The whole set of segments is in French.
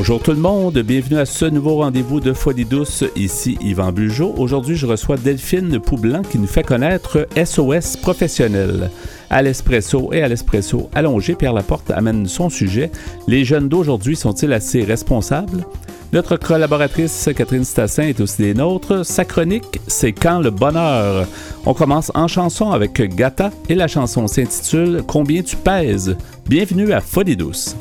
Bonjour tout le monde, bienvenue à ce nouveau rendez-vous de Folie douce. Ici Yvan Bugeaud. Aujourd'hui, je reçois Delphine Poublan qui nous fait connaître SOS professionnel. À l'espresso et à l'espresso allongé, Pierre Laporte amène son sujet. Les jeunes d'aujourd'hui sont-ils assez responsables? Notre collaboratrice Catherine Stassin est aussi des nôtres. Sa chronique, c'est Quand le bonheur? On commence en chanson avec Gata et la chanson s'intitule Combien tu pèses. Bienvenue à Folie douce.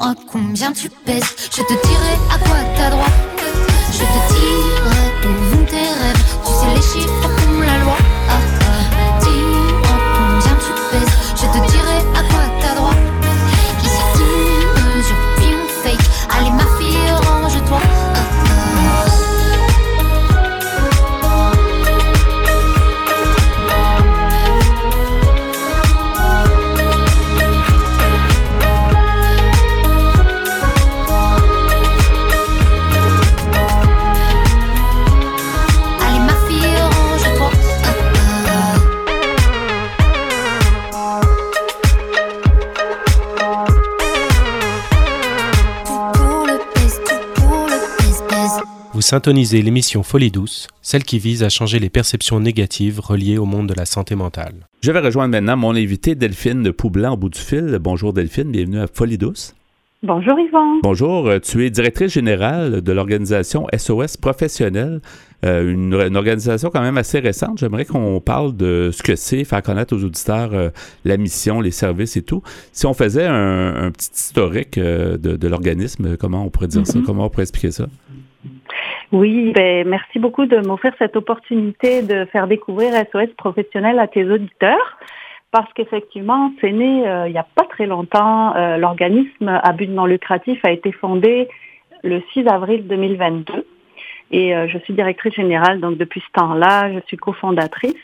dis-moi combien tu pèses. Je te dirai à quoi t'as droit. Je te dirai où vont tes rêves. Tu sais les chiffres. Syntoniser l'émission Folie douce, celle qui vise à changer les perceptions négatives reliées au monde de la santé mentale. Je vais rejoindre maintenant mon invité Delphine de Poublan au bout du fil. Bonjour Delphine, bienvenue à Folie douce. Bonjour Yvon. Bonjour, euh, tu es directrice générale de l'organisation SOS Professionnel, euh, une, organisation quand même assez récente. J'aimerais qu'on parle de ce que c'est, faire connaître aux auditeurs euh, la mission, les services et tout. Si on faisait un, petit historique de, l'organisme, comment on pourrait dire ça? Mm-hmm. Comment on pourrait expliquer ça? Oui, ben, merci beaucoup de m'offrir cette opportunité de faire découvrir SOS professionnel à tes auditeurs. Parce qu'effectivement, c'est né euh, il n'y a pas très longtemps. Euh, l'organisme à but non lucratif a été fondé le 6 avril 2022. Et euh, je suis directrice générale, donc depuis ce temps-là, je suis cofondatrice.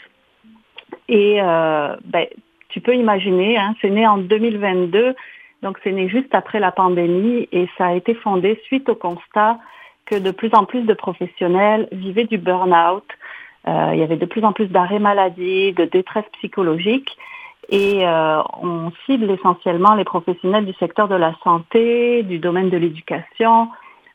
Et ben, tu peux imaginer, hein, c'est né en 2022, donc c'est né juste après la pandémie et ça a été fondé suite au constat que de plus en plus de professionnels vivaient du burn-out. Euh, il y avait de plus en plus d'arrêts maladie, de détresse psychologique et euh, on cible essentiellement les professionnels du secteur de la santé, du domaine de l'éducation,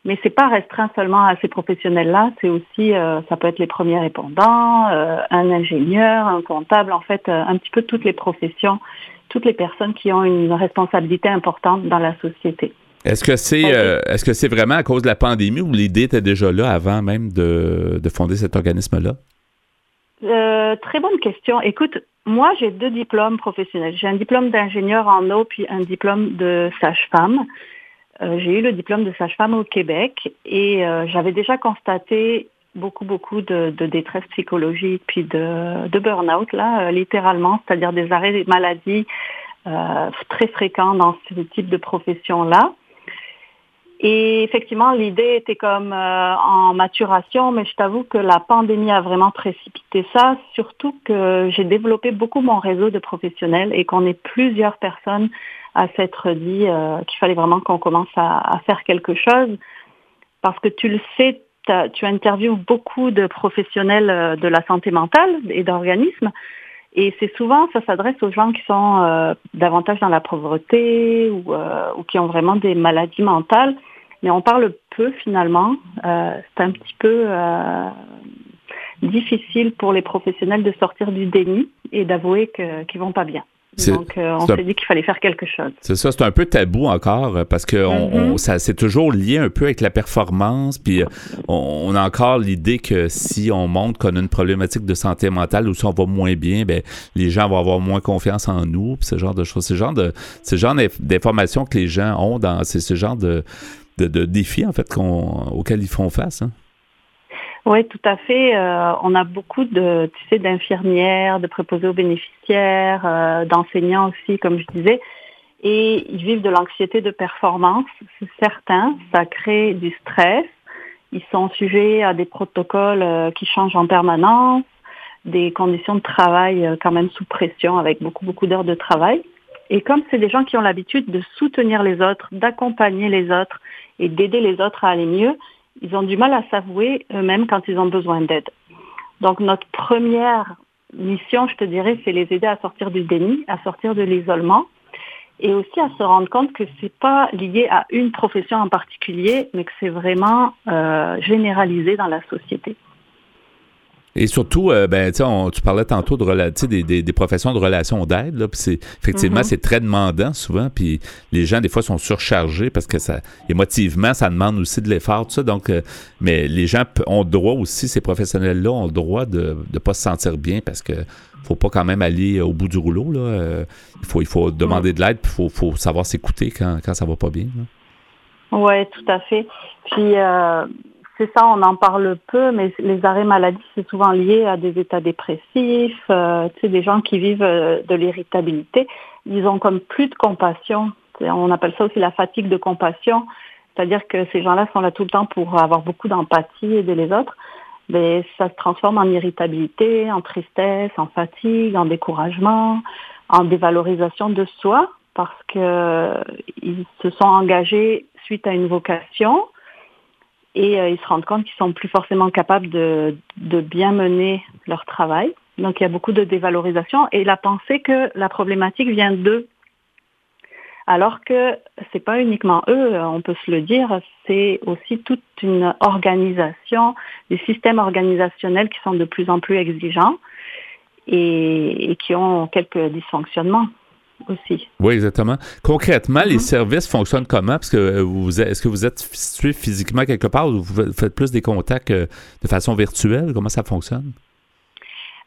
mais c'est pas restreint seulement à ces professionnels-là, c'est aussi, euh, ça peut être les premiers répondants, euh, un ingénieur, un comptable, en fait, un petit peu toutes les professions, toutes les personnes qui ont une responsabilité importante dans la société. Est-ce que c'est est-ce que c'est vraiment à cause de la pandémie ou l'idée était déjà là avant même de, de fonder cet organisme-là? très bonne question. Écoute, moi, j'ai deux diplômes professionnels. J'ai un diplôme d'ingénieur en eau puis un diplôme de sage-femme. Euh, j'ai eu le diplôme de sage-femme au Québec et euh, j'avais déjà constaté beaucoup, beaucoup de, détresse psychologique puis de, de burn-out, là, euh, littéralement, c'est-à-dire des arrêts des maladies très fréquents dans ce type de profession-là. Et effectivement, l'idée était comme euh, en maturation, mais je t'avoue que la pandémie a vraiment précipité ça, surtout que j'ai développé beaucoup mon réseau de professionnels et qu'on est plusieurs personnes à s'être dit euh, qu'il fallait vraiment qu'on commence à, faire quelque chose. Parce que tu le sais, tu interviews beaucoup de professionnels euh, de la santé mentale et d'organismes. Et c'est souvent, ça s'adresse aux gens qui sont davantage dans la pauvreté ou, ou, qui ont vraiment des maladies mentales mais on parle peu finalement. Euh, c'est un petit peu euh, difficile pour les professionnels de sortir du déni et d'avouer qu'ils vont pas bien. Donc, euh, on s'est dit qu'il fallait faire quelque chose. C'est ça, c'est un peu tabou encore parce que on, mm-hmm. ça c'est toujours lié un peu avec la performance. Puis on, a encore l'idée que si on montre qu'on a une problématique de santé mentale ou si on va moins bien, ben les gens vont avoir moins confiance en nous. Puis ce genre de choses, ce genre de, ce genre d'informations que les gens ont dans, c'est ce genre de de, défis en fait auxquels ils font face. Hein? Oui, tout à fait. Euh, on a beaucoup de, tu sais, d'infirmières, de préposés aux bénéficiaires, euh, d'enseignants aussi, comme je disais, et ils vivent de l'anxiété de performance, c'est certain. Ça crée du stress. Ils sont sujets à des protocoles euh, qui changent en permanence, des conditions de travail quand même sous pression, avec beaucoup beaucoup d'heures de travail. Et comme c'est des gens qui ont l'habitude de soutenir les autres, d'accompagner les autres, et d'aider les autres à aller mieux, ils ont du mal à s'avouer eux-mêmes quand ils ont besoin d'aide. Donc notre première mission, je te dirais, c'est les aider à sortir du déni, à sortir de l'isolement et aussi à se rendre compte que c'est pas lié à une profession en particulier, mais que c'est vraiment euh, généralisé dans la société. Et surtout, euh, ben, tu parlais tantôt de des, des, des, professions de relations d'aide. Là, c'est, effectivement, mm-hmm. c'est très demandant souvent. Puis les gens, des fois, sont surchargés parce que ça, émotivement, ça demande aussi de l'effort. Tout ça, donc, euh, mais les gens ont le droit aussi, ces professionnels-là ont le droit de ne pas se sentir bien parce que faut pas quand même aller au bout du rouleau. Là. Euh, il, faut, il faut demander de l'aide, puis il faut, faut, savoir s'écouter quand, quand ça va pas bien. Oui, tout à fait. Puis c'est ça, on en parle peu, mais les arrêts maladie, c'est souvent lié à des états dépressifs, euh, des gens qui vivent euh, de l'irritabilité. Ils ont comme plus de compassion. On appelle ça aussi la fatigue de compassion. C'est-à-dire que ces gens-là sont là tout le temps pour avoir beaucoup d'empathie, aider les autres. Mais ça se transforme en irritabilité, en tristesse, en fatigue, en découragement, en dévalorisation de soi parce qu'ils se sont engagés suite à une vocation et euh, ils se rendent compte qu'ils sont plus forcément capables de, de bien mener leur travail. Donc il y a beaucoup de dévalorisation et la pensée que la problématique vient d'eux. Alors que c'est pas uniquement eux, on peut se le dire, c'est aussi toute une organisation, des systèmes organisationnels qui sont de plus en plus exigeants et, et qui ont quelques dysfonctionnements aussi. Oui, exactement. Concrètement, les mhm. services fonctionnent comment? Parce que euh, vous est-ce que vous êtes situé physiquement quelque part ou vous faites plus des contacts euh, de façon virtuelle? Comment ça fonctionne?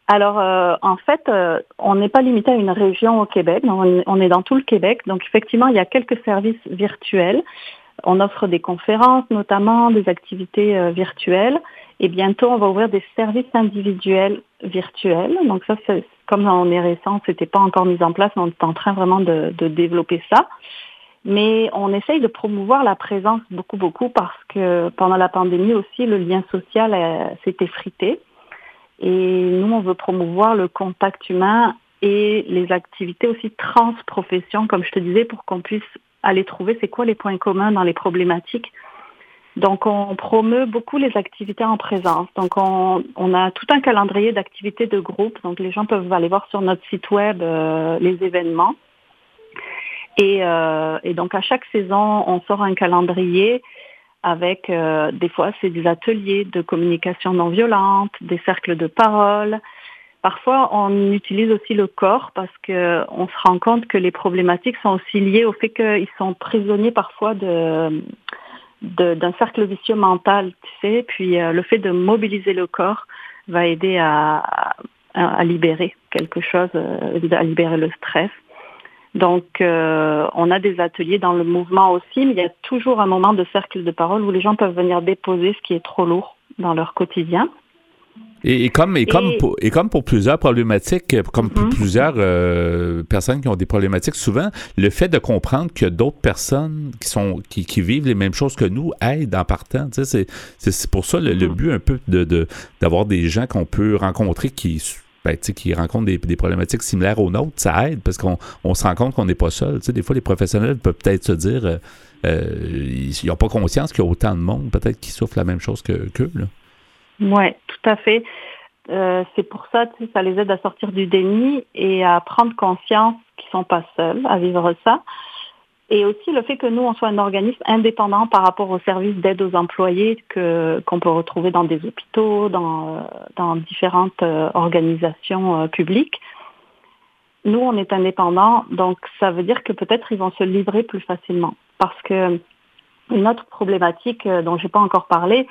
Alors, euh, en fait, on n'est pas limité à une région au Québec. On est dans tout le Québec. Donc, effectivement, il y a quelques services virtuels. On offre des conférences, notamment des activités virtuelles. Et bientôt, on va ouvrir des services individuels virtuels. Donc ça, comme on est récent, c'était pas encore mis en place, on est en train vraiment de, développer ça. Mais on essaye de promouvoir la présence beaucoup, beaucoup parce que pendant la pandémie aussi, le lien social s'est effrité. Et nous, on veut promouvoir le contact humain et les activités aussi transprofessions, comme je te disais, pour qu'on puisse aller trouver c'est quoi les points communs dans les problématiques. Donc, on promeut beaucoup les activités en présence. Donc, on, a tout un calendrier d'activités de groupe. Donc, les gens peuvent aller voir sur notre site web euh, les événements. Et, euh, et, donc, à chaque saison, on sort un calendrier avec, euh, des fois, c'est des ateliers de communication non violente, des cercles de parole. Parfois, on utilise aussi le corps parce que on se rend compte que les problématiques sont aussi liées au fait qu'ils sont prisonniers parfois de d'un cercle vicieux mental, tu sais, puis euh, le fait de mobiliser le corps va aider à, libérer quelque chose, euh, à libérer le stress. Donc, euh, on a des ateliers dans le mouvement aussi, mais il y a toujours un moment de cercle de parole où les gens peuvent venir déposer ce qui est trop lourd dans leur quotidien. Et, comme, et, comme pour, et comme pour plusieurs problématiques, comme pour mhm. plusieurs euh, personnes qui ont des problématiques, souvent, le fait de comprendre que d'autres personnes qui sont qui, qui, vivent les mêmes choses que nous aident en partant. Tu sais, c'est pour ça le, mhm. but un peu de d'avoir des gens qu'on peut rencontrer qui ben, qui rencontrent des, des, problématiques similaires aux nôtres, ça aide parce qu'on on se rend compte qu'on n'est pas seul. Tu sais, des fois, les professionnels peuvent peut-être se dire euh, euh ils n'ont pas conscience qu'il y a autant de monde, peut-être, qui souffrent la même chose que qu'eux. Oui, tout à fait. Euh, c'est pour ça que ça les aide à sortir du déni et à prendre conscience qu'ils sont pas seuls à vivre ça. Et aussi le fait que nous, on soit un organisme indépendant par rapport aux services d'aide aux employés que qu'on peut retrouver dans des hôpitaux, dans, euh, dans différentes euh, organisations publiques. Nous, on est indépendant, donc ça veut dire que peut-être ils vont se livrer plus facilement. Parce que une autre problématique dont j'ai pas encore parlé,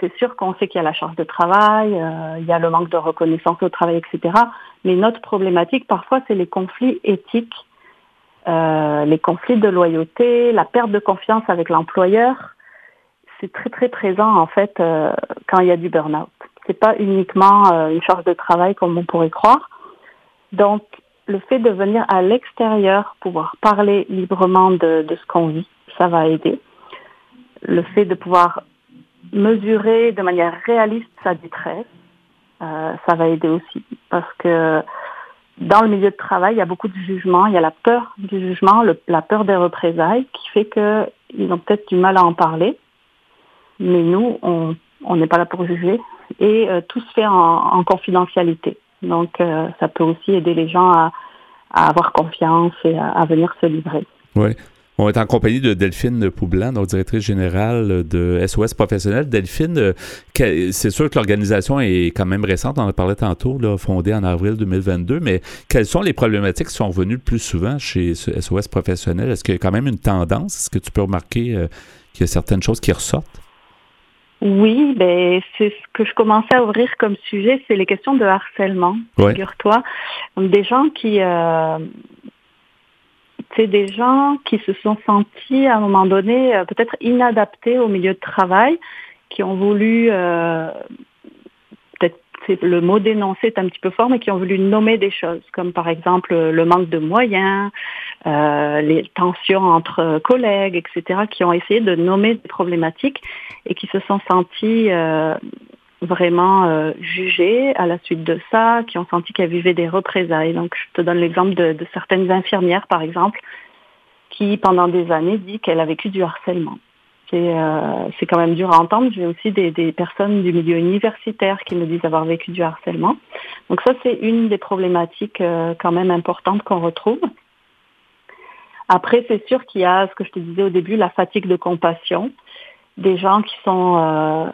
c'est sûr qu'on sait qu'il y a la charge de travail, euh, il y a le manque de reconnaissance au travail, etc. Mais notre problématique, parfois, c'est les conflits éthiques, euh, les conflits de loyauté, la perte de confiance avec l'employeur. C'est très très présent en fait euh, quand il y a du burn-out. C'est pas uniquement une charge de travail comme on pourrait croire. Donc, le fait de venir à l'extérieur, pouvoir parler librement de ce qu'on vit, ça va aider. Le fait de pouvoir mesurer de manière réaliste sa détresse, euh, ça va aider aussi. Parce que dans le milieu de travail, il y a beaucoup de jugements, il y a la peur du jugement, la peur des représailles qui fait qu'ils ont peut-être du mal à en parler. Mais nous, on n'est pas là pour juger et euh, tout se fait en, confidentialité. Donc, euh, ça peut aussi aider les gens à, avoir confiance et à, venir se livrer. On est en compagnie de Delphine Poublan, notre directrice générale de SOS Professionnel. Delphine, euh, c'est sûr que l'organisation est quand même récente, on en a parlé tantôt, là, fondée en avril 2022, mais quelles sont les problématiques qui sont revenues le plus souvent chez SOS Professionnel? Est-ce qu'il y a quand même une tendance? Est-ce que tu peux remarquer euh, qu'il y a certaines choses qui ressortent? Oui, ben c'est ce que je commençais à ouvrir comme sujet, c'est les questions de harcèlement. Figure-toi, des gens qui euh, c'est des gens qui se sont sentis à un moment donné euh, peut-être inadaptés au milieu de travail, qui ont voulu, euh, peut-être le mot dénoncer est un petit peu fort, mais qui ont voulu nommer des choses, comme par exemple le manque de moyens, euh, les tensions entre collègues, etc., qui ont essayé de nommer des problématiques et qui se sont sentis vraiment euh, jugés à la suite de ça, qui ont senti qu'elles vivaient des représailles. Donc, je te donne l'exemple de, certaines infirmières, par exemple, qui, pendant des années, dit qu'elle a vécu du harcèlement. C'est euh, quand même dur à entendre. J'ai aussi des, des, personnes du milieu universitaire qui me disent avoir vécu du harcèlement. Donc ça, c'est une des problématiques euh, quand même importantes qu'on retrouve. Après, c'est sûr qu'il y a, ce que je te disais au début, la fatigue de compassion des gens qui sont euh,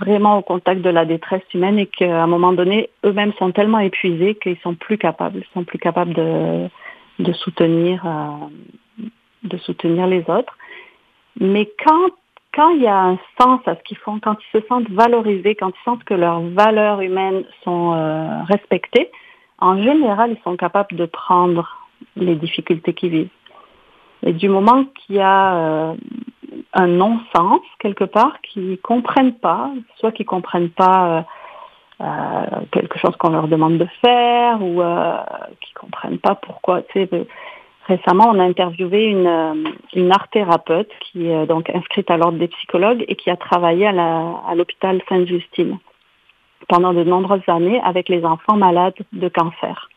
vraiment au contact de la détresse humaine et qu'à un moment donné, eux-mêmes sont tellement épuisés qu'ils sont plus capables, sont plus capables de, de soutenir, euh, de soutenir les autres. Mais quand quand il y a un sens à ce qu'ils font, quand ils se sentent valorisés, quand ils sentent que leurs valeurs humaines sont euh, respectées, en général, ils sont capables de prendre les difficultés qu'ils vivent. Et du moment qu'il y a un non-sens quelque part, qui comprennent pas, soit qui comprennent pas euh, euh, quelque chose qu'on leur demande de faire ou euh, qui comprennent pas pourquoi. Récemment, on a interviewé une, une art thérapeute qui est donc inscrite à l'ordre des psychologues et qui a travaillé à l'hôpital Sainte-Justine pendant de nombreuses années avec les enfants malades de cancer.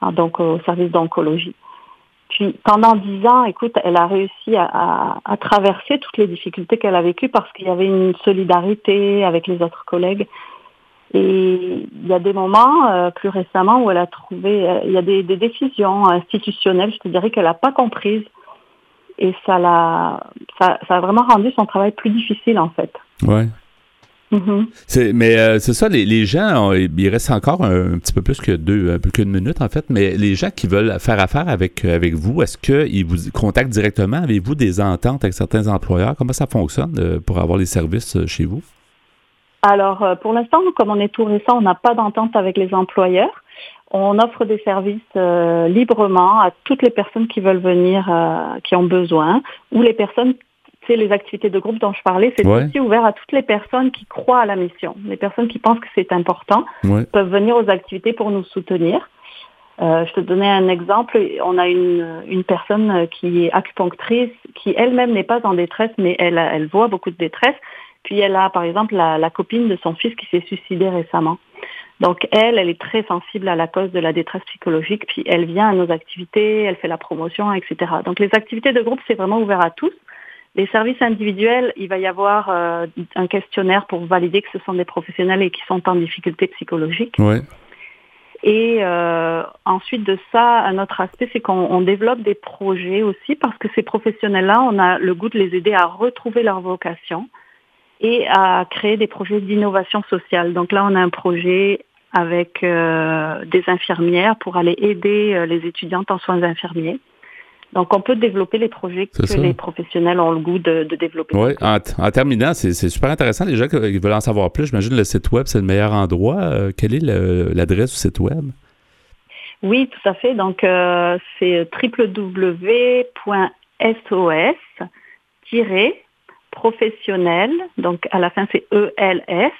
hein, donc au service d'oncologie. Puis pendant dix ans, écoute, elle a réussi à, à traverser toutes les difficultés qu'elle a vécues parce qu'il y avait une solidarité avec les autres collègues. Et il y a des moments, euh, plus récemment, où elle a trouvé, euh, il y a des, décisions institutionnelles, je te dirais, qu'elle n'a pas comprises. Et ça, l'a, ça, ça, a vraiment rendu son travail plus difficile, en fait. Ouais. Mm-hmm. mais euh, c'est ça, les, les gens, il reste encore un, petit peu plus que deux, un peu qu'une minute en fait, mais les gens qui veulent faire affaire avec, avec vous, est-ce qu'ils vous contactent directement? Avez-vous des ententes avec certains employeurs? Comment ça fonctionne pour avoir les services chez vous? Alors, euh, pour l'instant, comme on est tout récent, on n'a pas d'entente avec les employeurs. On offre des services euh, librement à toutes les personnes qui veulent venir, euh, qui ont besoin, ou les personnes, c'est les activités de groupe dont je parlais, c'est aussi ouvert à toutes les personnes qui croient à la mission. Les personnes qui pensent que c'est important peuvent venir aux activités pour nous soutenir. je te donnais un exemple. On a une, une personne qui est acupunctrice, qui elle-même n'est pas en détresse, mais elle, elle voit beaucoup de détresse. Puis elle a, par exemple, la, copine de son fils qui s'est suicidé récemment. Donc elle, elle est très sensible à la cause de la détresse psychologique, puis elle vient à nos activités, elle fait la promotion, etc. Donc les activités de groupe, c'est vraiment ouvert à tous. Les services individuels, il va y avoir euh, un questionnaire pour valider que ce sont des professionnels et qui sont en difficulté psychologique. Ouais. Et euh, ensuite de ça, un autre aspect, c'est qu'on développe des projets aussi parce que ces professionnels-là, on a le goût de les aider à retrouver leur vocation et à créer des projets d'innovation sociale. Donc là, on a un projet avec euh, des infirmières pour aller aider les étudiantes en soins infirmiers. Donc, on peut développer les projets que les professionnels ont le goût de, développer. Oui, en, terminant, c'est super intéressant. Les gens qui veulent en savoir plus, j'imagine le site web, c'est le meilleur endroit. Euh, quelle est l'adresse du site web? Oui, tout à fait. Donc, c'est www.sos- professionnel, donc à la fin c'est ELS.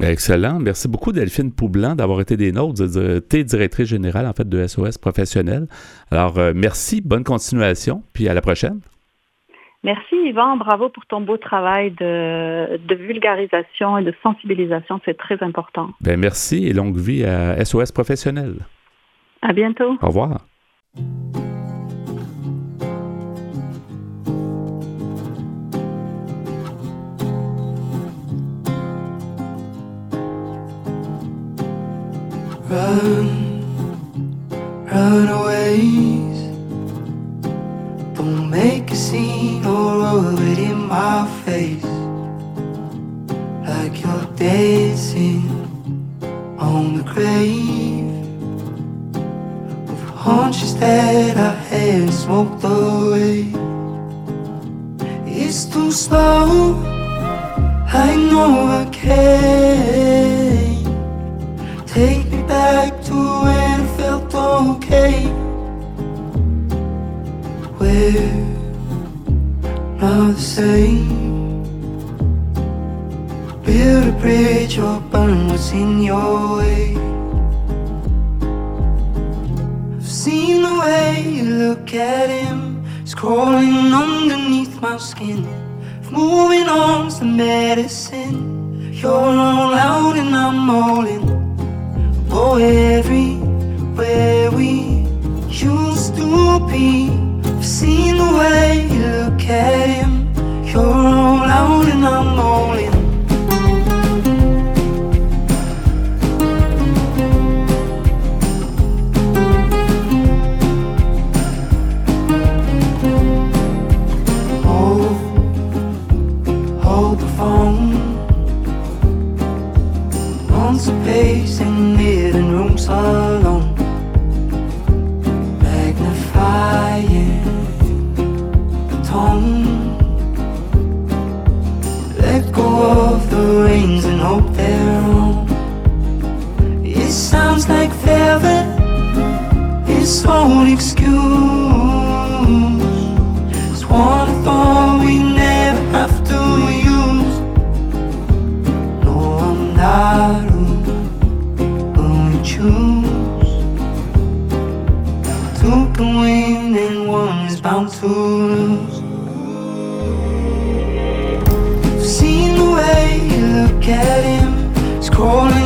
Excellent. Merci beaucoup, Delphine Poublan, d'avoir été des nôtres. Tu es directrice générale, en fait, de SOS Professionnel. Alors, euh, merci, bonne continuation, puis à la prochaine. Merci, Yvan. Bravo pour ton beau travail de, de vulgarisation et de sensibilisation. C'est très important. Ben, merci et longue vie à SOS Professionnel. À bientôt. Au revoir. Run, runaways. Don't make a scene or rub it in my face. Like you're dancing on the grave of hunches that I had smoked away. It's too slow. I know I can't your way. I've seen the way you look at him, it's crawling underneath my skin. moving on's the medicine. You're all out and I'm all in. Oh, everywhere we used to be. I've seen the way you look at him. You're all out and I'm all in. its own excuse. It's one thought we never have to use. No, I'm not rude, only choose. Two can win and one is bound to lose. I've seen the way you look at him, it's calling.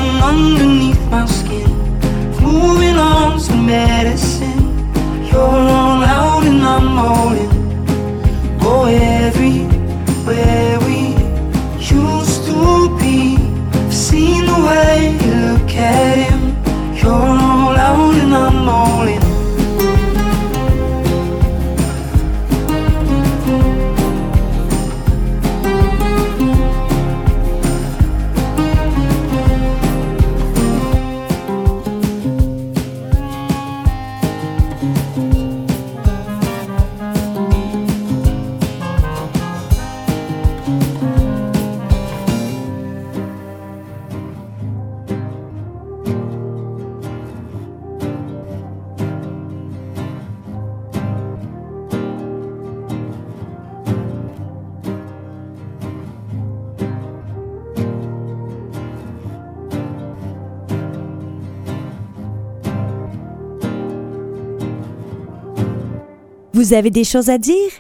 Vous avez des choses à dire?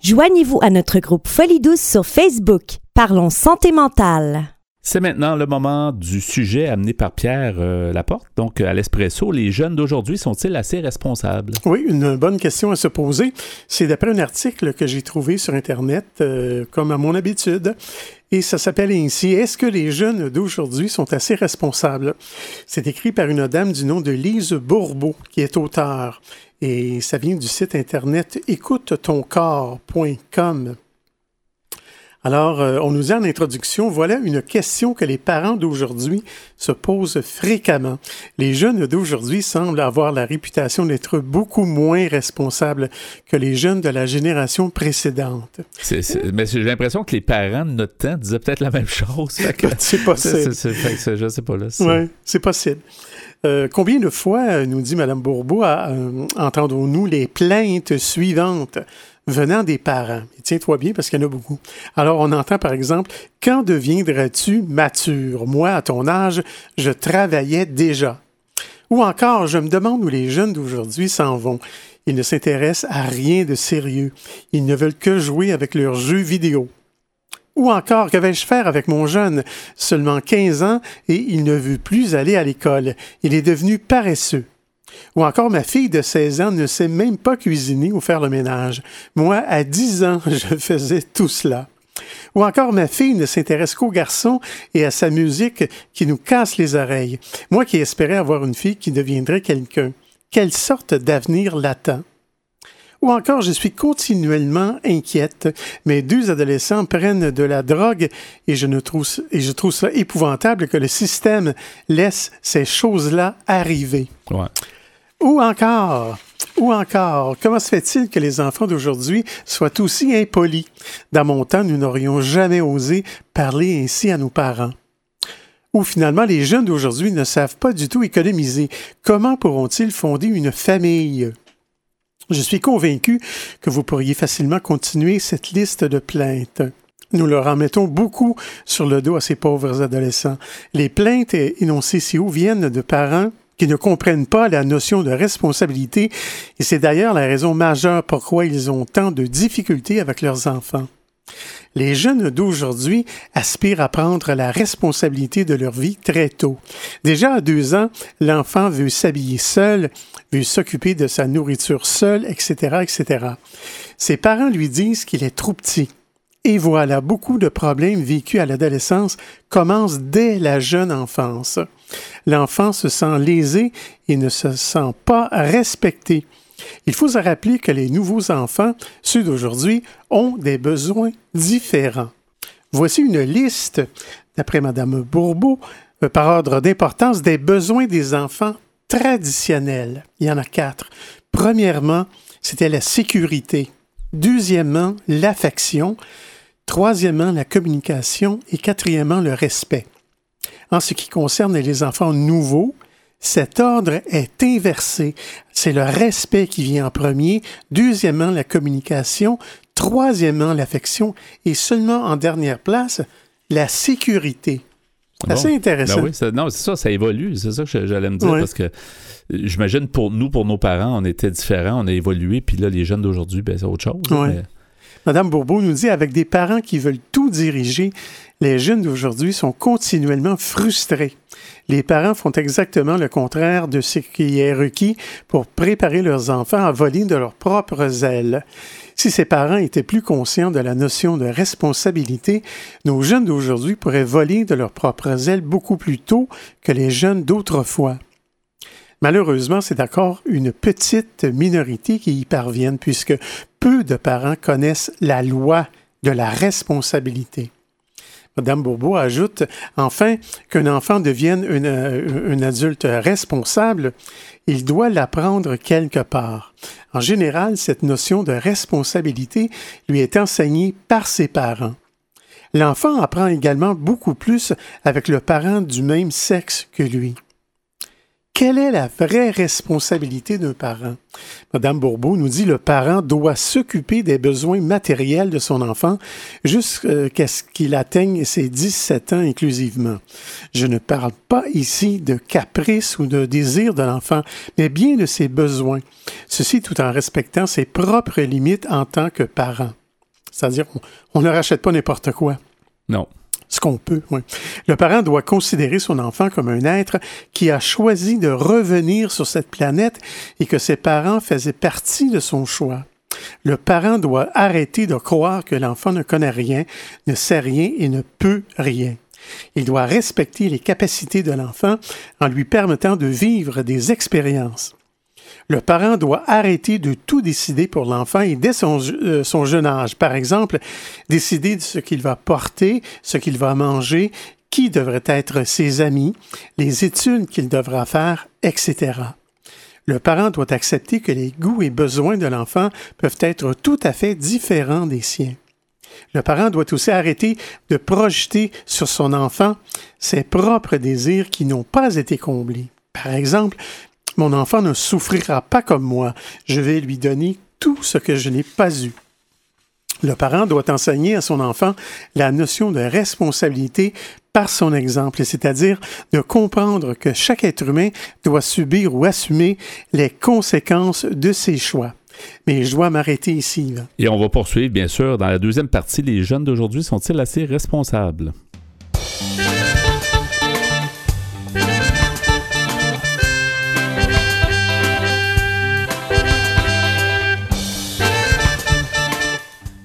Joignez-vous à notre groupe Folie Douce sur Facebook. Parlons santé mentale. C'est maintenant le moment du sujet amené par Pierre euh, Laporte. Donc, à l'espresso, les jeunes d'aujourd'hui sont-ils assez responsables? Oui, une bonne question à se poser. C'est d'après un article que j'ai trouvé sur Internet, euh, comme à mon habitude. Et ça s'appelle ainsi Est-ce que les jeunes d'aujourd'hui sont assez responsables? C'est écrit par une dame du nom de Lise Bourbeau, qui est auteure. Et ça vient du site internet écoute-ton-corps.com. Alors, euh, on nous dit en introduction, voilà une question que les parents d'aujourd'hui se posent fréquemment. Les jeunes d'aujourd'hui semblent avoir la réputation d'être beaucoup moins responsables que les jeunes de la génération précédente. Mais j'ai l'impression que les parents de notre temps disaient peut-être la même chose. C'est possible. je sais pas là. c'est possible. Euh, combien de fois, euh, nous dit Mme Bourbeau, entendons-nous les plaintes suivantes venant des parents? Tiens-toi bien parce qu'il y en a beaucoup. Alors, on entend par exemple, Quand deviendras-tu mature? Moi, à ton âge, je travaillais déjà. Ou encore, je me demande où les jeunes d'aujourd'hui s'en vont. Ils ne s'intéressent à rien de sérieux. Ils ne veulent que jouer avec leurs jeux vidéo. Ou encore, que vais-je faire avec mon jeune, seulement 15 ans, et il ne veut plus aller à l'école. Il est devenu paresseux. Ou encore, ma fille de 16 ans ne sait même pas cuisiner ou faire le ménage. Moi, à 10 ans, je faisais tout cela. Ou encore, ma fille ne s'intéresse qu'aux garçons et à sa musique qui nous casse les oreilles. Moi qui espérais avoir une fille qui deviendrait quelqu'un. Quelle sorte d'avenir l'attend? Ou encore, je suis continuellement inquiète. Mes deux adolescents prennent de la drogue et je, ne trouve, et je trouve ça épouvantable que le système laisse ces choses-là arriver. Ouais. Ou encore, ou encore, comment se fait-il que les enfants d'aujourd'hui soient aussi impolis? Dans mon temps, nous n'aurions jamais osé parler ainsi à nos parents. Ou finalement, les jeunes d'aujourd'hui ne savent pas du tout économiser. Comment pourront-ils fonder une famille? Je suis convaincu que vous pourriez facilement continuer cette liste de plaintes. Nous leur en mettons beaucoup sur le dos à ces pauvres adolescents. Les plaintes énoncées si haut viennent de parents qui ne comprennent pas la notion de responsabilité et c'est d'ailleurs la raison majeure pourquoi ils ont tant de difficultés avec leurs enfants. Les jeunes d'aujourd'hui aspirent à prendre la responsabilité de leur vie très tôt. Déjà à deux ans, l'enfant veut s'habiller seul, veut s'occuper de sa nourriture seul, etc., etc. Ses parents lui disent qu'il est trop petit. Et voilà, beaucoup de problèmes vécus à l'adolescence commencent dès la jeune enfance. L'enfant se sent lésé et ne se sent pas respecté. Il faut se rappeler que les nouveaux enfants, ceux d'aujourd'hui, ont des besoins différents. Voici une liste, d'après Mme Bourbeau, euh, par ordre d'importance, des besoins des enfants traditionnels. Il y en a quatre. Premièrement, c'était la sécurité. Deuxièmement, l'affection. Troisièmement, la communication. Et quatrièmement, le respect. En ce qui concerne les enfants nouveaux, cet ordre est inversé. C'est le respect qui vient en premier, deuxièmement la communication, troisièmement l'affection et seulement en dernière place la sécurité. Bon? Assez intéressant. Ben oui, ça- non, c'est ça, ça évolue. C'est ça que j'allais me dire Ouais. parce que euh, j'imagine pour nous, pour nos parents, on était différents, on a évolué, puis là, les jeunes d'aujourd'hui, ben, c'est autre chose. Ouais. mais- Madame Bourbeau nous dit, avec des parents qui veulent tout diriger, les jeunes d'aujourd'hui sont continuellement frustrés. Les parents font exactement le contraire de ce qui est requis pour préparer leurs enfants à voler de leurs propres ailes. Si ces parents étaient plus conscients de la notion de responsabilité, nos jeunes d'aujourd'hui pourraient voler de leurs propres ailes beaucoup plus tôt que les jeunes d'autrefois. Malheureusement, c'est encore une petite minorité qui y parviennent puisque peu de parents connaissent la loi de la responsabilité. Madame Bourbeau ajoute enfin qu'un enfant devienne un adulte responsable, il doit l'apprendre quelque part. En général, cette notion de responsabilité lui est enseignée par ses parents. L'enfant apprend également beaucoup plus avec le parent du même sexe que lui. Quelle est la vraie responsabilité d'un parent? Madame Bourbeau nous dit le parent doit s'occuper des besoins matériels de son enfant jusqu'à ce qu'il atteigne ses 17 ans inclusivement. Je ne parle pas ici de caprice ou de désir de l'enfant, mais bien de ses besoins. Ceci tout en respectant ses propres limites en tant que parent. C'est-à-dire, on, ne rachète pas n'importe quoi. Non ce qu'on peut. Le parent doit considérer son enfant comme un être qui a choisi de revenir sur cette planète et que ses parents faisaient partie de son choix. Le parent doit arrêter de croire que l'enfant ne connaît rien, ne sait rien et ne peut rien. Il doit respecter les capacités de l'enfant en lui permettant de vivre des expériences. Le parent doit arrêter de tout décider pour l'enfant et dès son, euh, son, jeune âge. Par exemple, décider de ce qu'il va porter, ce qu'il va manger, qui devraient être ses amis, les études qu'il devra faire, etc. Le parent doit accepter que les goûts et besoins de l'enfant peuvent être tout à fait différents des siens. Le parent doit aussi arrêter de projeter sur son enfant ses propres désirs qui n'ont pas été comblés. Par exemple, mon enfant ne souffrira pas comme moi. Je vais lui donner tout ce que je n'ai pas eu. Le parent doit enseigner à son enfant la notion de responsabilité par son exemple, c'est-à-dire de comprendre que chaque être humain doit subir ou assumer les conséquences de ses choix. Mais je dois m'arrêter ici. Et on va poursuivre, bien sûr, dans la deuxième partie. Les jeunes d'aujourd'hui sont-ils assez responsables?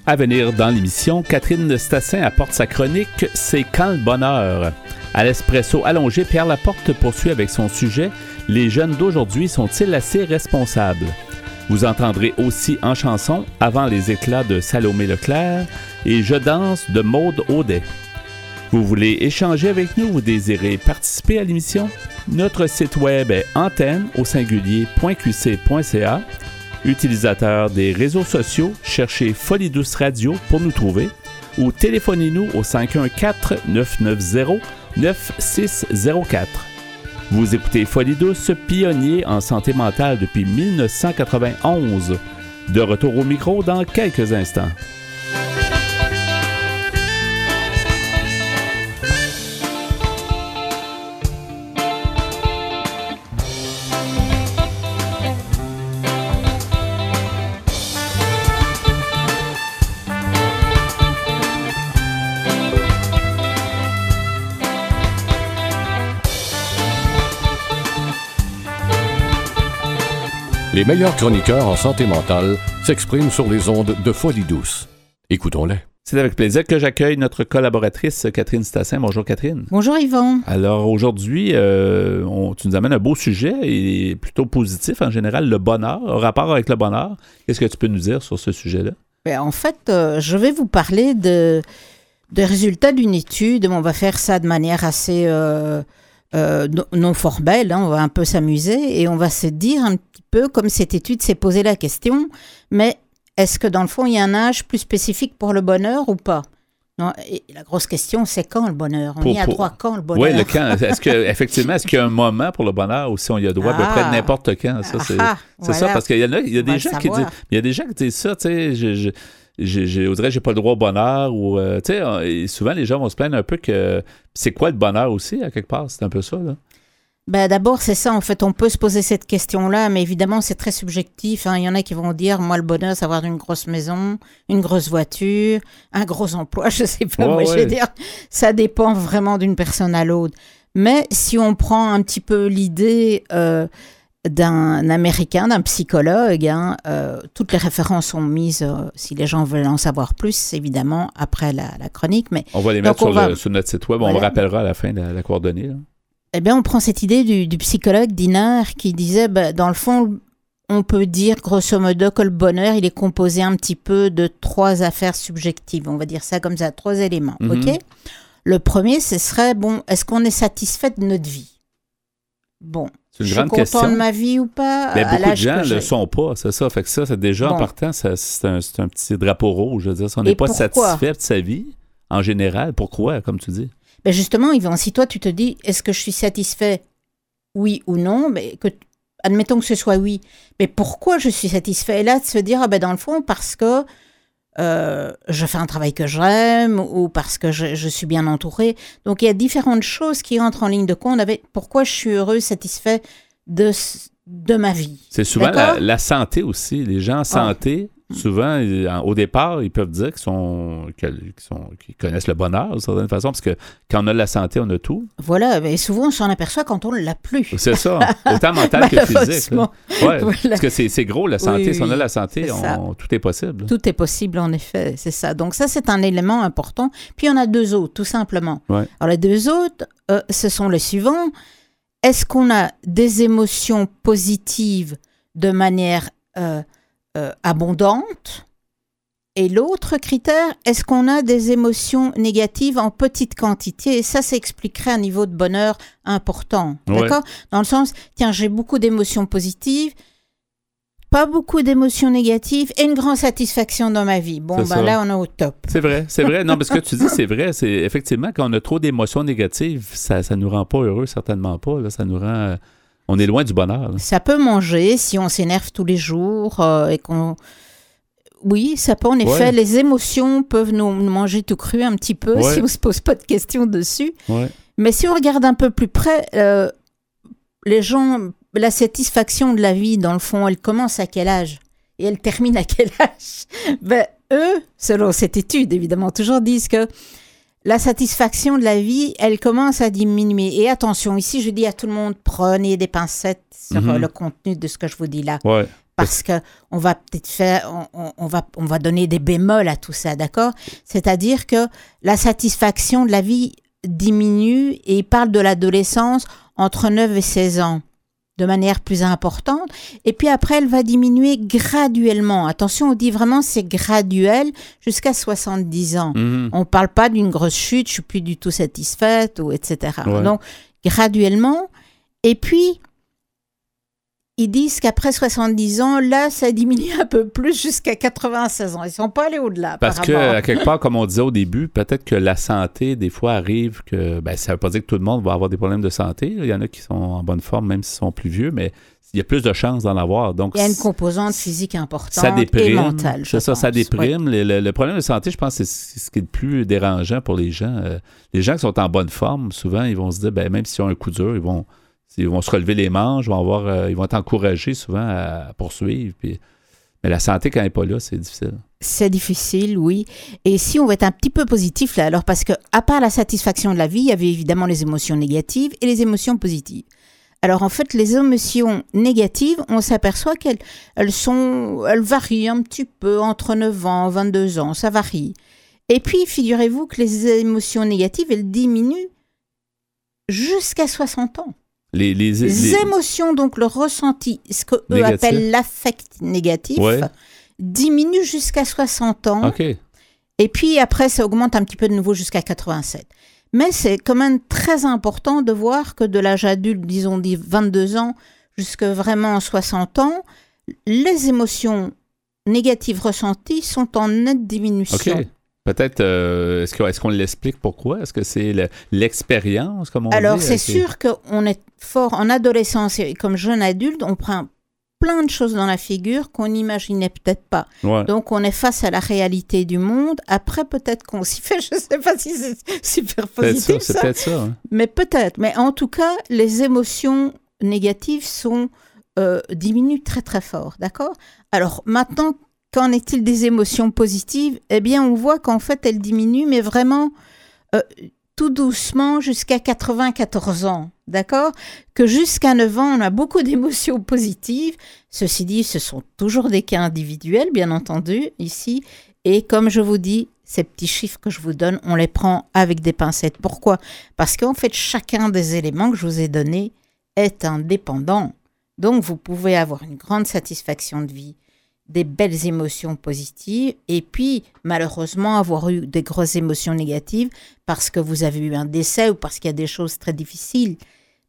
À venir dans l'émission, Catherine Stassin apporte sa chronique C'est quand le bonheur? À l'espresso allongé, Pierre Laporte poursuit avec son sujet Les jeunes d'aujourd'hui sont-ils assez responsables? Vous entendrez aussi en chanson Avant les éclats de Salomé Leclerc et Je danse de Maude Audet. Vous voulez échanger avec nous, vous désirez participer à l'émission? Notre site web est antenne au singulier.qc.ca Utilisateurs des réseaux sociaux, cherchez Folie Radio pour nous trouver ou téléphonez-nous au 514-990-9604. Vous écoutez Folie Douce, pionnier en santé mentale depuis 1991. De retour au micro dans quelques instants. Meilleurs chroniqueurs en santé mentale s'expriment sur les ondes de Folie Douce. Écoutons-les. C'est avec plaisir que j'accueille notre collaboratrice Catherine Stassin. Bonjour Catherine. Bonjour Yvon. Alors aujourd'hui, euh, tu nous amènes un beau sujet et plutôt positif en général, le bonheur, rapport avec le bonheur. Qu'est-ce que tu peux nous dire sur ce sujet-là? Ben, en fait, euh, je vais vous parler de, des résultats d'une étude. On va faire ça de manière assez euh, non formelle. Hein. on va un peu s'amuser et on va se dire un peu comme cette étude s'est posé la question, mais est-ce que dans le fond, il y a un âge plus spécifique pour le bonheur ou pas? Non, et la grosse question, c'est quand le bonheur? On y a droit quand le bonheur Oui, le quand. Est-ce que, effectivement, est-ce qu'il y a un moment pour le bonheur ou si on y a droit à peu près ah. n'importe quand Ça, c'est ah, ça, parce qu'il y, a, il y a des gens qui disent, il y a des gens qui disent ça, tu sais, je, je j'ai j'ai pas le droit au bonheur ou euh, tu sais souvent les gens vont se plaindre un peu que c'est quoi le bonheur aussi à quelque part? C'est un peu ça là Ben, D'abord, c'est ça, en fait, on peut se poser cette question-là, mais évidemment, c'est très subjectif. hein. Il y en a qui vont dire, moi, le bonheur, c'est avoir une grosse maison, une grosse voiture, un gros emploi, je sais pas, moi, je ouais. veux dire, ça dépend vraiment d'une personne à l'autre. Mais si on prend un petit peu l'idée euh, d'un Américain, d'un psychologue, hein, euh, toutes les références sont mises, euh, si les gens veulent en savoir plus, évidemment, après la, la chronique, mais On va les mettre sur, on va- le- sur notre site web. On vous rappellera à la fin la, la coordonnée. là. Eh bien, on prend cette idée du, du psychologue Dinard qui disait, ben, dans le fond, on peut dire grosso modo que le bonheur, il est composé un petit peu de trois affaires subjectives. On va dire ça comme ça, trois éléments. Mhm. Ok? Le premier, ce serait bon, est-ce qu'on est satisfait de notre vie? Bon, C'est une je grande question. de ma vie ou pas? Mais à beaucoup de gens ne le sont pas, c'est ça. Fait que ça, c'est déjà en partant, c'est un, petit drapeau rouge. Je veux dire, si on n'est pas satisfait de sa vie, en général, pourquoi, comme tu dis? Ben justement, Yvan, si toi tu te dis est-ce que je suis satisfait oui ou non, mais que admettons que ce soit oui, mais pourquoi je suis satisfait? Et là de se dire ah ben dans le fond parce que euh, je fais un travail que j'aime ou parce que je, je suis bien entouré. Donc il y a différentes choses qui entrent en ligne de compte avec pourquoi je suis heureux, satisfait de de ma vie. C'est souvent la, la santé aussi. Les gens en santé, souvent, au départ, ils peuvent dire qu'ils sont, qu'ils sont- qu'ils connaissent le bonheur d'une certaine façon, parce que quand on a la santé, on a tout. Voilà, mais souvent on s'en aperçoit quand on ne l'a plus. C'est ça, autant mental que physique. Ouais, Voilà. Parce que c'est gros, la santé. Oui, si on a la santé, on- tout est possible. Tout est possible, en effet, c'est ça. Donc ça, c'est un élément important. Puis en a deux autres, tout simplement. Ouais. Alors les deux autres, euh, ce sont les suivants. Est-ce qu'on a des émotions positives de manière euh, euh, abondante Et l'autre critère, est-ce qu'on a des émotions négatives en petite quantité? Et ça, ça expliquerait un niveau de bonheur important. Ouais. D'accord? Dans le sens, tiens, j'ai beaucoup d'émotions positives, pas beaucoup d'émotions négatives et une grande satisfaction dans ma vie. Bon, ben ça. là, on est au top. C'est vrai, c'est vrai. Non, mais ce que tu dis, c'est vrai. C'est effectivement quand on a trop d'émotions négatives, ça, ça nous rend pas heureux, certainement pas. Là. Ça nous rend. On est loin du bonheur. là. Ça peut manger si on s'énerve tous les jours euh, et qu'on. Oui, ça peut en effet. Ouais. Les émotions peuvent nous, manger tout cru un petit peu Ouais. si on se pose pas de questions dessus. Ouais. Mais si on regarde un peu plus près, euh, les gens, la satisfaction de la vie, dans le fond, elle commence à quel âge? Et elle termine à quel âge? Ben, Eux, selon cette étude, évidemment, toujours disent que la satisfaction de la vie, elle commence à diminuer. Et attention, ici, je dis à tout le monde, prenez des pincettes sur Mhm. euh, le contenu de ce que je vous dis là Ouais. parce que on va peut-être faire, on, on- on va, on va donner des bémols à tout ça, d'accord? C'est-à-dire que la satisfaction de la vie diminue et il parle de l'adolescence entre 9 et 16 ans de manière plus importante. Et puis après, elle va diminuer graduellement. Attention, on dit vraiment c'est graduel jusqu'à 70 ans. Mhm. On ne parle pas d'une grosse chute, je suis plus du tout satisfaite, ou etc. Ouais. Donc, graduellement. Et puis, ils disent qu'après 70 ans, là, ça diminue un peu plus jusqu'à 96 ans. Ils ne sont pas allés au-delà, Parce que, à quelque part, comme on disait au début, peut-être que la santé, des fois, arrive que. Ben, ça veut pas dire que tout le monde va avoir des problèmes de santé. Il y en a qui sont en bonne forme, même s'ils sont plus vieux, mais il y a plus de chances d'en avoir. Donc, Il y a une composante physique importante ça déprime. et mentale. C'est ça, ça pense. Déprime. Le, le- le problème de santé, je pense, c'est c'est ce qui est le plus dérangeant pour les gens. Euh, les gens qui sont en bonne forme, souvent, ils vont se dire, ben, même s'ils ont un coup dur, ils vont, ils vont se relever les manches, ils vont, avoir, euh, ils vont être encouragés souvent à poursuivre. puis- mais la santé, quand elle n'est pas là, c'est difficile. C'est difficile, oui. Et si on veut être un petit peu positif là, alors parce que à part la satisfaction de la vie, il y avait évidemment les émotions négatives et les émotions positives. Alors en fait, les émotions négatives, on s'aperçoit qu'elles elles sont, elles varient un petit peu entre 9 ans, 22 ans, ça varie. Et puis figurez-vous que les émotions négatives, elles diminuent jusqu'à 60 ans. Les, les, Les, les- émotions, donc le ressenti, ce que eux Négatif. appellent l'affect négatif, Ouais. diminue jusqu'à 60 ans. Et puis après, ça augmente un petit peu de nouveau jusqu'à 87. Mais c'est quand même très important de voir que de l'âge adulte, disons dit 22 ans, jusqu'à vraiment 60 ans, les émotions négatives ressenties sont en nette diminution. Peut-être, euh, est-ce qu'on l'explique pourquoi? Est-ce que c'est le- l'expérience, comme on Alors dit? c'est les- sûr qu'on est fort en adolescence et comme jeune adulte, on prend plein de choses dans la figure qu'on n'imaginait peut-être pas. Ouais. Donc on est face à la réalité du monde. Après peut-être qu'on s'y fait, je ne sais pas si c'est super ça, positif ça, peut-être ça. hein. mais peut-être. Mais en tout cas, les émotions négatives sont euh, diminuent très très fort, d'accord? Alors maintenant, qu'en est-il des émotions positives? Eh bien, on voit qu'en fait, elles diminuent, mais vraiment euh, tout doucement jusqu'à 94 ans, d'accord? Que jusqu'à 9 ans, on a beaucoup d'émotions positives. Ceci dit, ce sont toujours des cas individuels, bien entendu, ici. Et comme je vous dis, ces petits chiffres que je vous donne, on les prend avec des pincettes. Pourquoi? Parce qu'en fait, chacun des éléments que je vous ai donnés est indépendant. Donc, vous pouvez avoir une grande satisfaction de vie, des belles émotions positives, et puis, malheureusement, avoir eu des grosses émotions négatives parce que vous avez eu un décès ou parce qu'il y a des choses très difficiles.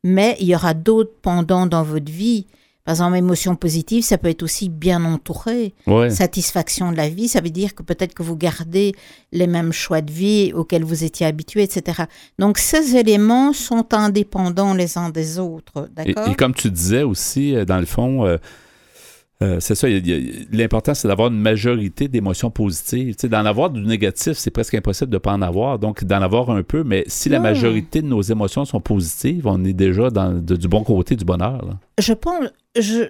Mais il y aura d'autres pendant dans votre vie. Par exemple, émotion positive, ça peut être aussi bien entouré Ouais. satisfaction de la vie, ça veut dire que peut-être que vous gardez les mêmes choix de vie auxquels vous étiez habitué, etc. Donc ces éléments sont indépendants les uns des autres, d'accord et comme tu disais aussi, euh, dans le fond, euh, euh, c'est ça, l'important, c'est d'avoir une majorité d'émotions positives. D'en avoir du négatif, c'est presque impossible de ne pas en avoir. Donc, d'en avoir un peu, mais si la majorité de nos émotions sont positives, on est déjà dans, de- du bon côté du bonheur. là. Je pense, je,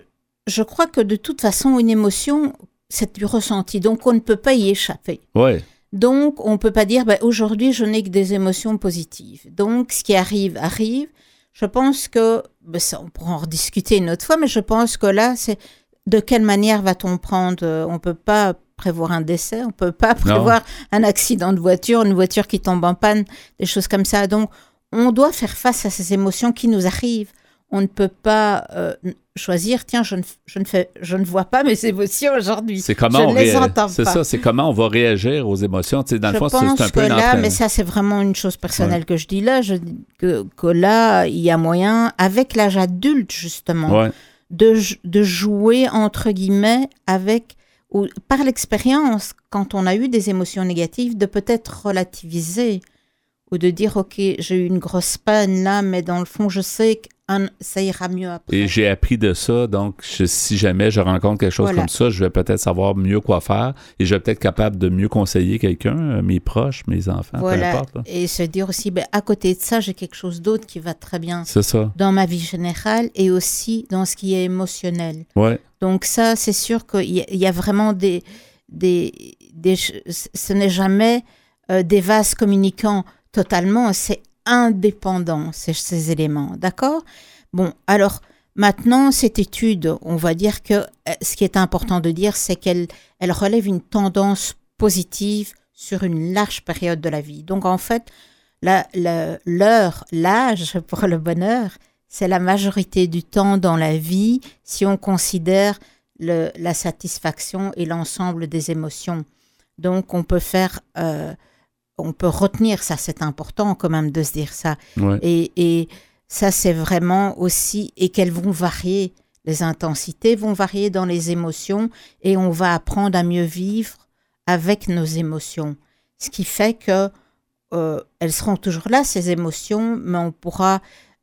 je crois que de toute façon, une émotion, c'est du ressenti, donc on ne peut pas y échapper. Ouais, Donc, on ne peut pas dire, ben, aujourd'hui, je n'ai que des émotions positives. Donc, ce qui arrive, arrive. Je pense que, ben, ça, on pourra en rediscuter une autre fois, mais je pense que là, c'est de quelle manière va-t-on prendre euh, On ne peut pas prévoir un décès, on ne peut pas prévoir un accident de voiture, une voiture qui tombe en panne, des choses comme ça. Donc, on doit faire face à ces émotions qui nous arrivent. On ne peut pas euh, choisir, tiens, je ne, je, ne fais, je ne vois pas mes émotions aujourd'hui. c'est comment Je on ne les entends C'est ça, c'est comment on va réagir aux émotions? Tu sais, dans le je fond, c'est pense c'est un que peu une là, mais ça c'est vraiment une chose personnelle que je dis là, je, que, que là, il y a moyen, avec l'âge adulte justement, Ouais. De, de jouer entre guillemets avec, ou par l'expérience, quand on a eu des émotions négatives, de peut-être relativiser ou de dire, ok, j'ai eu une grosse peine là, mais dans le fond, je sais que ça ira mieux après. Et j'ai appris de ça, donc je- si jamais je rencontre quelque chose Voilà. comme ça, je vais peut-être savoir mieux quoi faire et je vais peut-être capable de mieux conseiller quelqu'un, euh, mes proches, mes enfants, peu importe. là. Et se dire aussi, ben, à côté de ça, j'ai quelque chose d'autre qui va très bien ça. dans ma vie générale et aussi dans ce qui est émotionnel. Ouais. Donc ça, c'est sûr qu'il y, a- il y a vraiment des... des, des ce n'est jamais euh, des vases communicants totalement, c'est indépendant, ces, éléments, d'accord? Bon, alors maintenant, cette étude, on va dire que euh, ce qui est important de dire, c'est qu'elle elle relève une tendance positive sur une large période de la vie. Donc en fait, l'heure, l'âge pour le bonheur, c'est la majorité du temps dans la vie si on considère le- la satisfaction et l'ensemble des émotions. Donc on peut faire, euh, on peut retenir ça, c'est important quand même de se dire ça. Ouais. Et, et ça, c'est vraiment aussi, et qu'elles vont varier, les intensités vont varier dans les émotions, et on va apprendre à mieux vivre avec nos émotions. Ce qui fait que euh, elles seront toujours là, ces émotions, mais on pourra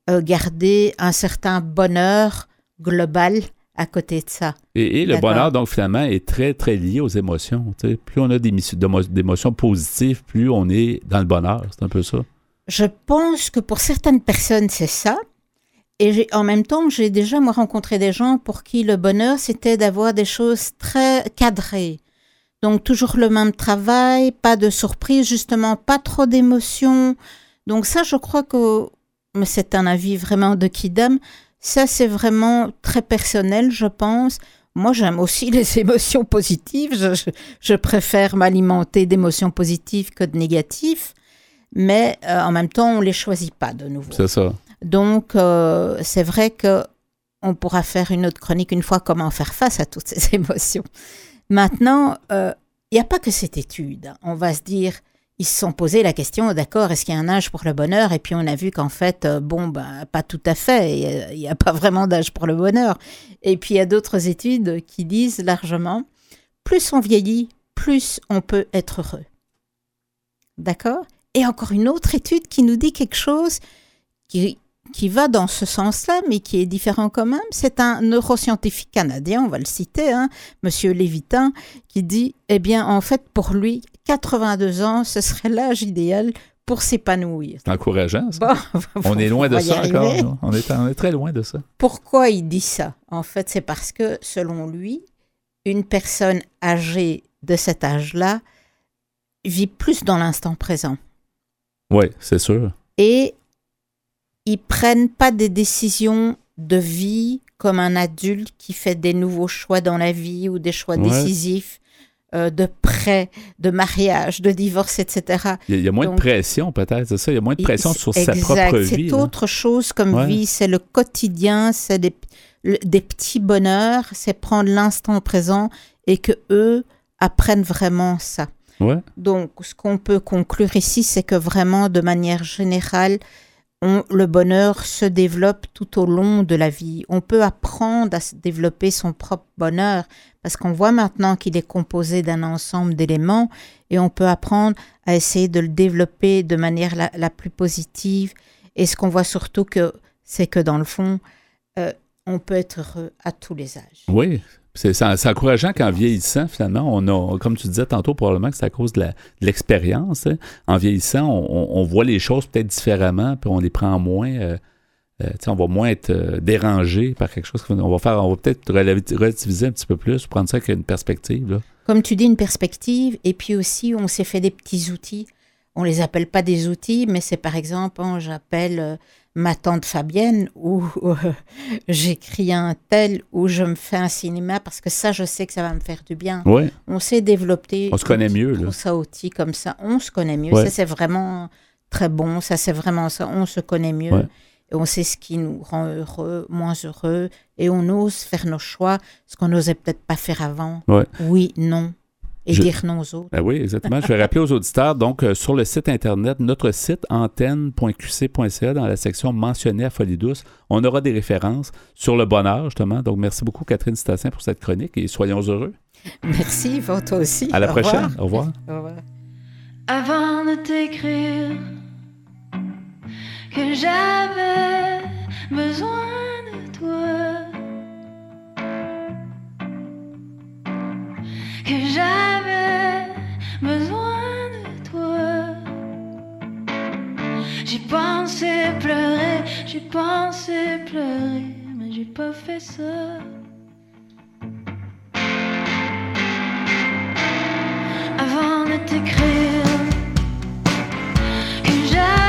euh, garder un certain bonheur global à côté de ça. Et, et le bonheur, donc, finalement, est très, très lié aux émotions. Plus on a d'émotions positives, plus on est dans le bonheur. C'est un peu ça. Je pense que pour certaines personnes, c'est ça. Et en même temps, j'ai déjà moi rencontré des gens pour qui le bonheur, c'était d'avoir des choses très cadrées. Donc toujours le même travail, pas de surprise, justement, pas trop d'émotions. Donc ça, je crois que, mais c'est un avis vraiment de Kidam, ça c'est vraiment très personnel, je pense. Moi, j'aime aussi les émotions positives. Je, je- je préfère m'alimenter d'émotions positives que de négatives. Mais euh, en même temps, on les choisit pas de nouveau. C'est ça. Donc, euh, c'est vrai que on pourra faire une autre chronique une fois comment faire face à toutes ces émotions. Maintenant, euh, il n'y a pas que cette étude. On va se dire, ils se sont posé la question, d'accord, est-ce qu'il y a un âge pour le bonheur? Et puis on a vu qu'en fait, euh, bon, ben, pas tout à fait. Il y a- n'y a, pas vraiment d'âge pour le bonheur. Et puis il y a d'autres études qui disent largement, plus on vieillit, plus on peut être heureux. D'accord? Et encore une autre étude qui nous dit quelque chose qui, qui va dans ce sens-là, mais qui est différent quand même. C'est un neuroscientifique canadien, on va le citer, hein, Monsieur Lévitin, qui dit, eh bien, en fait, pour lui, 82 ans, ce serait l'âge idéal pour s'épanouir. C'est encourageant, ça. Bon, On est loin de ça arriver. encore. On est, on est très loin de ça. Pourquoi il dit ça? En fait, c'est parce que, selon lui, une personne âgée de cet âge-là vit plus dans l'instant présent. Oui, c'est sûr. Et ils prennent pas des décisions de vie comme un adulte qui fait des nouveaux choix dans la vie ou des choix Ouais. décisifs euh, de prêt, de mariage, de divorce, etc. Il y a, moins de pression, peut-être, c'est ça? Il y a moins de pression sur sa propre C'est vie. là. autre chose comme Ouais. vie, c'est le quotidien, c'est des, le- des petits bonheurs, c'est prendre l'instant présent et que eux apprennent vraiment ça. Ouais. Donc, ce qu'on peut conclure ici, c'est que vraiment, de manière générale, le bonheur se développe tout au long de la vie. On peut apprendre à développer son propre bonheur parce qu'on voit maintenant qu'il est composé d'un ensemble d'éléments et on peut apprendre à essayer de le développer de manière la, plus positive. Et ce qu'on voit surtout, c'est que dans le fond, euh, on peut être heureux à tous les âges. Oui. C'est encourageant qu'en vieillissant, finalement, on a, comme tu disais tantôt, probablement que c'est à cause de l'expérience. hein. En vieillissant, on, voit les choses peut-être différemment, puis on les prend moins. euh, euh, on va moins être euh, dérangé par quelque chose. On va faire, on va peut-être relativiser un petit peu plus, prendre ça avec une perspective. Comme tu dis, une perspective. Et puis aussi, on s'est fait des petits outils. On les appelle pas des outils, mais c'est par exemple, hein, j'appelle euh, ma tante Fabienne ou euh, j'écris un tel ou je me fais un cinéma parce que ça, je sais que ça va me faire du bien. Ouais. On s'est développé. On se connaît mieux, là. Ça outils comme ça. On se connaît mieux. Ouais. Ça, c'est vraiment très bon. Ça, c'est vraiment ça. On se connaît mieux. Ouais. Et on sait ce qui nous rend heureux, moins heureux. Et on ose faire nos choix, ce qu'on n'osait peut-être pas faire avant. Oui, non. Et Je- dire non aux autres. Ben oui, exactement. Je vais rappeler aux auditeurs, donc, euh, sur le site Internet, notre site antenne.qc.ca, dans la section mentionnée à Folie Douce, on aura des références sur le bonheur, justement. Donc, merci beaucoup, Catherine Stassin, pour cette chronique et soyons heureux. Merci, Yvon, toi aussi. À la Au revoir. prochaine. Au revoir. Au revoir. avant de t'écrire que j'avais besoin de toi, que j'avais besoin de toi. J'ai pensé pleurer, j'ai pensé pleurer, mais j'ai pas fait ça. avant de t'écrire que j'allais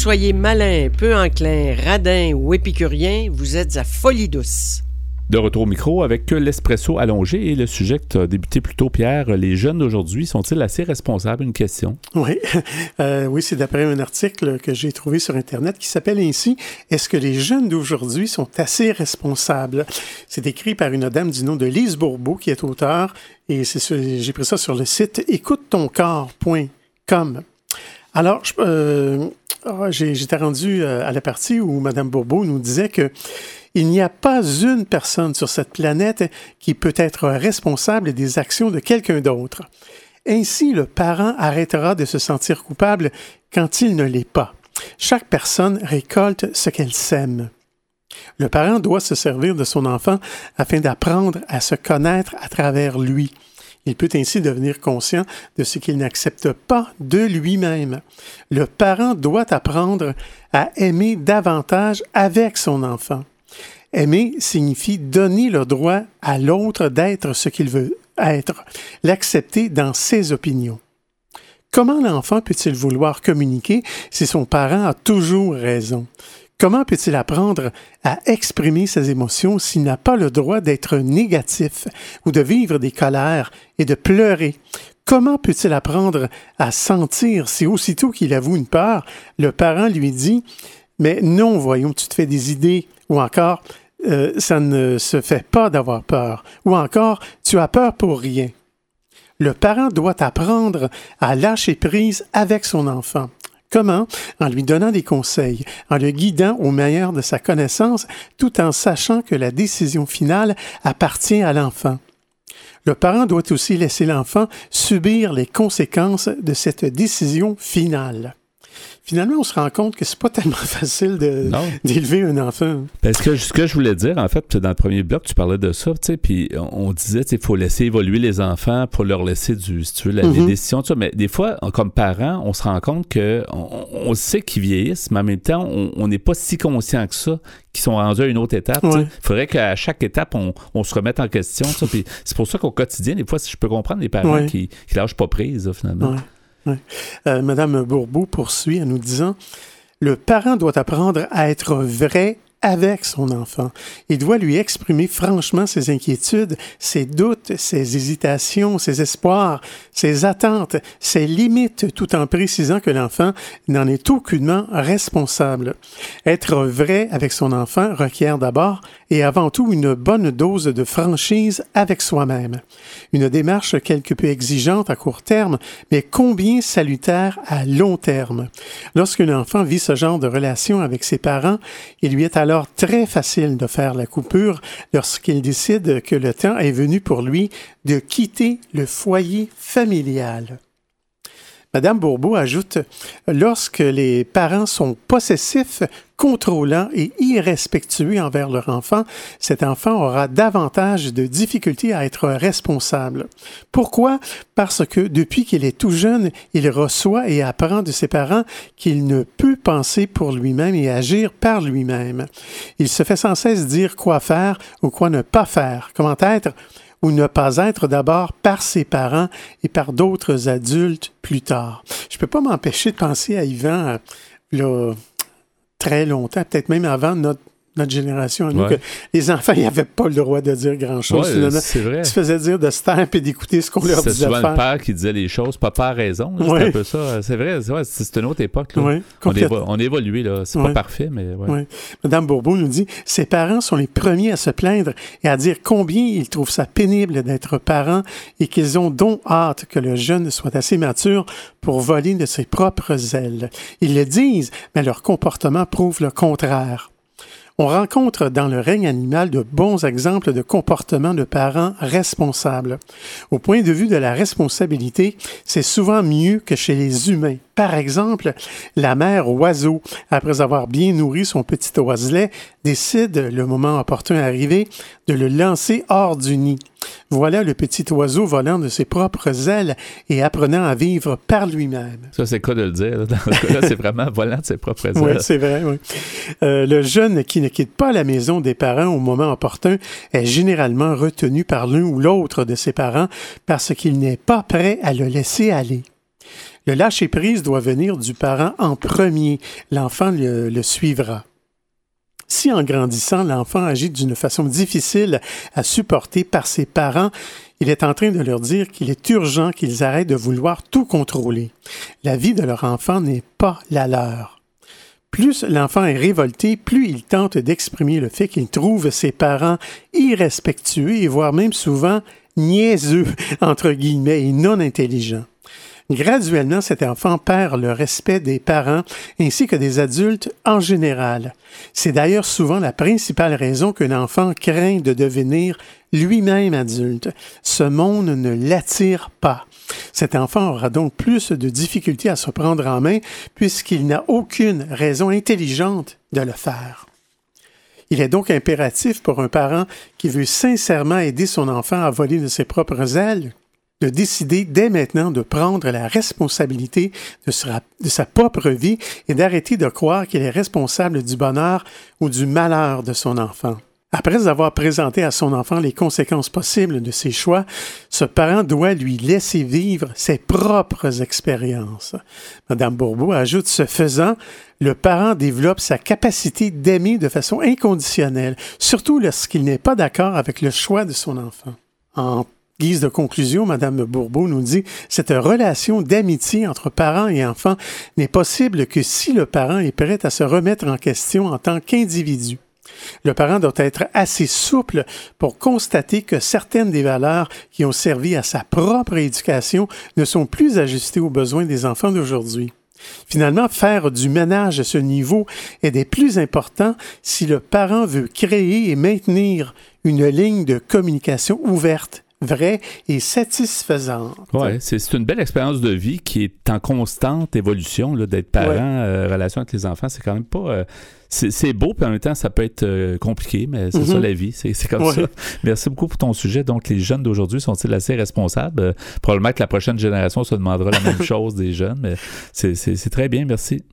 soyez malin, peu enclin, radin ou épicurien, vous êtes à folie douce. De retour au micro avec l'espresso allongé et le sujet que tu as débuté plus tôt, Pierre. Les jeunes d'aujourd'hui sont-ils assez responsables? Une question. Oui, Euh, oui c'est d'après un article que j'ai trouvé sur Internet qui s'appelle ainsi Est-ce que les jeunes d'aujourd'hui sont assez responsables? C'est écrit par une dame du nom de Lise Bourbeau qui est auteure et c'est sur- j'ai pris ça sur le site écoute-ton-corps.com. Alors, euh, ah, j'étais rendu euh, à la partie où Mme Bourbeau nous disait que il n'y a pas une personne sur cette planète qui peut être responsable des actions de quelqu'un d'autre. Ainsi, le parent arrêtera de se sentir coupable quand il ne l'est pas. Chaque personne récolte ce qu'elle sème. Le parent doit se servir de son enfant afin d'apprendre à se connaître à travers lui. Il peut ainsi devenir conscient de ce qu'il n'accepte pas de lui-même. Le parent doit apprendre à aimer davantage avec son enfant. Aimer signifie donner le droit à l'autre d'être ce qu'il veut être, l'accepter dans ses opinions. Comment l'enfant peut-il vouloir communiquer si son parent a toujours raison? Comment peut-il apprendre à exprimer ses émotions s'il n'a pas le droit d'être négatif ou de vivre des colères et de pleurer? Comment peut-il apprendre à sentir si aussitôt qu'il avoue une peur, le parent lui dit Mais non, voyons, tu te fais des idées, ou encore Euh, Ça ne se fait pas d'avoir peur, ou encore Tu as peur pour rien. Le parent doit apprendre à lâcher prise avec son enfant. Comment? En lui donnant des conseils, en le guidant au meilleur de sa connaissance, tout en sachant que la décision finale appartient à l'enfant. Le parent doit aussi laisser l'enfant subir les conséquences de cette décision finale. Finalement, on se rend compte que c'est pas tellement facile d'élever un enfant. Parce que ce que je voulais dire, en fait, dans le premier bloc, tu parlais de ça, tu sais, puis on disait, il faut laisser évoluer les enfants pour leur laisser du, si tu veux, la- les décisions, tout ça. Mais des fois, comme parents, on se rend compte que on, on sait qu'ils vieillissent, mais en même temps, on n'est pas si conscient que ça, qu'ils sont rendus à une autre étape. Ouais. Il faudrait qu'à chaque étape, on, on se remette en question. c'est pour ça qu'au quotidien, des fois, si je peux comprendre les parents Ouais. qui, qui lâchent pas prise, là, finalement. Ouais, Euh, Madame Bourbeau poursuit en nous disant Le parent doit apprendre à être vrai avec son enfant. Il doit lui exprimer franchement ses inquiétudes, ses doutes, ses hésitations, ses espoirs, ses attentes, ses limites, tout en précisant que l'enfant n'en est aucunement responsable. Être vrai avec son enfant requiert d'abord et avant tout une bonne dose de franchise avec soi-même. Une démarche quelque peu exigeante à court terme, mais combien salutaire à long terme. Lorsqu'un enfant vit ce genre de relation avec ses parents, il lui est alors très facile de faire la coupure lorsqu'il décide que le temps est venu pour lui de quitter le foyer familial. Madame Bourbeau ajoute Lorsque les parents sont possessifs, contrôlants et irrespectueux envers leur enfant, cet enfant aura davantage de difficultés à être responsable. Pourquoi? Parce que depuis qu'il est tout jeune, il reçoit et apprend de ses parents qu'il ne peut penser pour lui-même et agir par lui-même. Il se fait sans cesse dire quoi faire ou quoi ne pas faire, comment être ou ne pas être d'abord par ses parents et par d'autres adultes plus tard. Je peux pas m'empêcher de penser à Yvan euh, là, très longtemps, peut-être même avant notre, notre génération, à nous, Ouais. que les enfants n'avaient pas le droit de dire grand-chose. Ouais, c'est vrai. Ils se faisaient dire de se taire et d'écouter ce qu'on leur C'est disait souvent de le faire. père qui disait les choses, papa a raison. C'est un peu ça. C'est vrai, c'est, c'est c'est une autre époque. Là. On, évo- on évolue, là. C'est pas parfait, mais. Madame Bourbeau nous dit Ses parents sont les premiers à se plaindre et à dire combien ils trouvent ça pénible d'être parents et qu'ils ont donc hâte que le jeune soit assez mature pour voler de ses propres ailes. Ils le disent, mais leur comportement prouve le contraire. On rencontre dans le règne animal de bons exemples de comportement de parents responsables. Au point de vue de la responsabilité, c'est souvent mieux que chez les humains. Par exemple, la mère oiseau, après avoir bien nourri son petit oiselet, décide, le moment opportun arrivé, de le lancer hors du nid. Voilà le petit oiseau volant de ses propres ailes et apprenant à vivre par lui-même. Ça, c'est quoi de le dire. là. Dans ce cas-là, c'est vraiment volant de ses propres ailes. Oui, c'est vrai, oui. Euh, le jeune qui ne quitte pas la maison des parents au moment opportun est généralement retenu par l'un ou l'autre de ses parents parce qu'il n'est pas prêt à le laisser aller. Le lâcher-prise doit venir du parent en premier. L'enfant le, suivra. Si en grandissant, l'enfant agit d'une façon difficile à supporter par ses parents, il est en train de leur dire qu'il est urgent qu'ils arrêtent de vouloir tout contrôler. La vie de leur enfant n'est pas la leur. Plus l'enfant est révolté, plus il tente d'exprimer le fait qu'il trouve ses parents irrespectueux et voire même souvent niaiseux, entre guillemets, et non intelligents. Graduellement, cet enfant perd le respect des parents ainsi que des adultes en général. C'est d'ailleurs souvent la principale raison qu'un enfant craint de devenir lui-même adulte. Ce monde ne l'attire pas. Cet enfant aura donc plus de difficultés à se prendre en main puisqu'il n'a aucune raison intelligente de le faire. Il est donc impératif pour un parent qui veut sincèrement aider son enfant à voler de ses propres ailes de décider dès maintenant de prendre la responsabilité de sa, propre vie et d'arrêter de croire qu'il est responsable du bonheur ou du malheur de son enfant. Après avoir présenté à son enfant les conséquences possibles de ses choix, ce parent doit lui laisser vivre ses propres expériences. Madame Bourbeau ajoute, ce faisant, le parent développe sa capacité d'aimer de façon inconditionnelle, surtout lorsqu'il n'est pas d'accord avec le choix de son enfant. En guise de conclusion, Madame Bourbeau nous dit cette relation d'amitié entre parents et enfants n'est possible que si le parent est prêt à se remettre en question en tant qu'individu. Le parent doit être assez souple pour constater que certaines des valeurs qui ont servi à sa propre éducation ne sont plus ajustées aux besoins des enfants d'aujourd'hui. Finalement, faire du ménage à ce niveau est des plus importants si le parent veut créer et maintenir une ligne de communication ouverte vraie et satisfaisante. Oui, c'est une belle expérience de vie qui est en constante évolution, d'être parent, Ouais. euh, relation avec les enfants. C'est quand même pas. euh, c'est beau, puis en même temps, ça peut être euh, compliqué, mais c'est ça la vie. C'est comme Ouais. ça. Merci beaucoup pour ton sujet. Donc, les jeunes d'aujourd'hui sont-ils assez responsables? Probablement que la prochaine génération se demandera la même chose des jeunes, mais c'est très bien. Merci.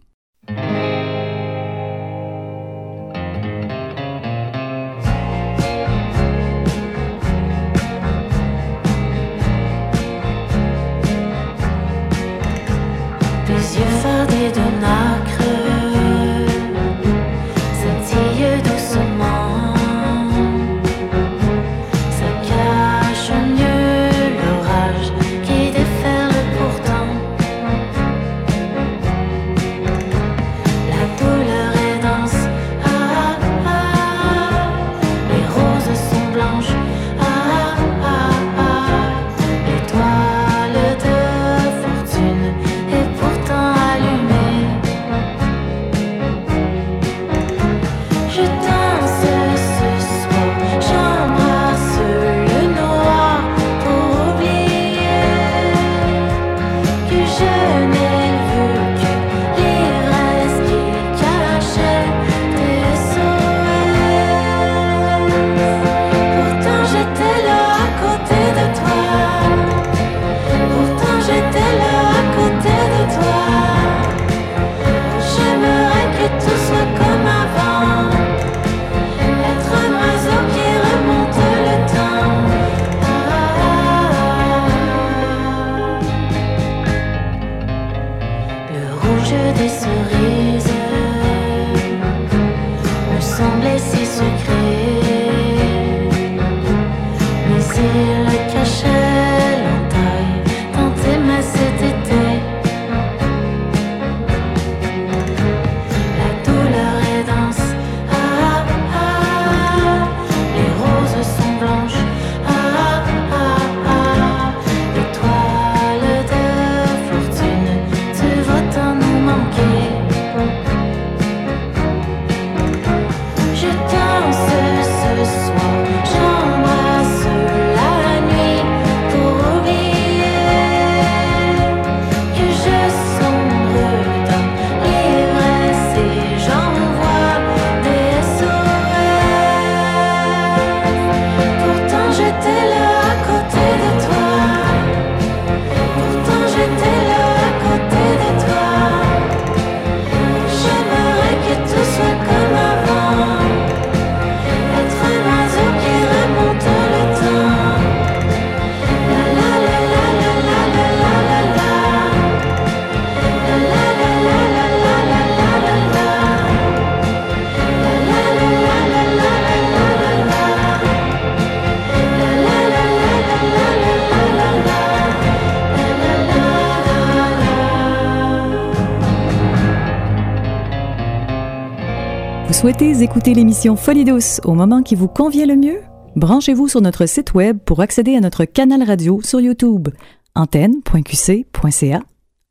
Souhaitez écouter l'émission Folie douce au moment qui vous convient le mieux? Branchez-vous sur notre site web pour accéder à notre canal radio sur YouTube. antenne.qc.ca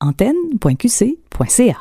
antenne.qc.ca